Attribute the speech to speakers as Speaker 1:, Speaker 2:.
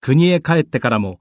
Speaker 1: 国へ帰ってからも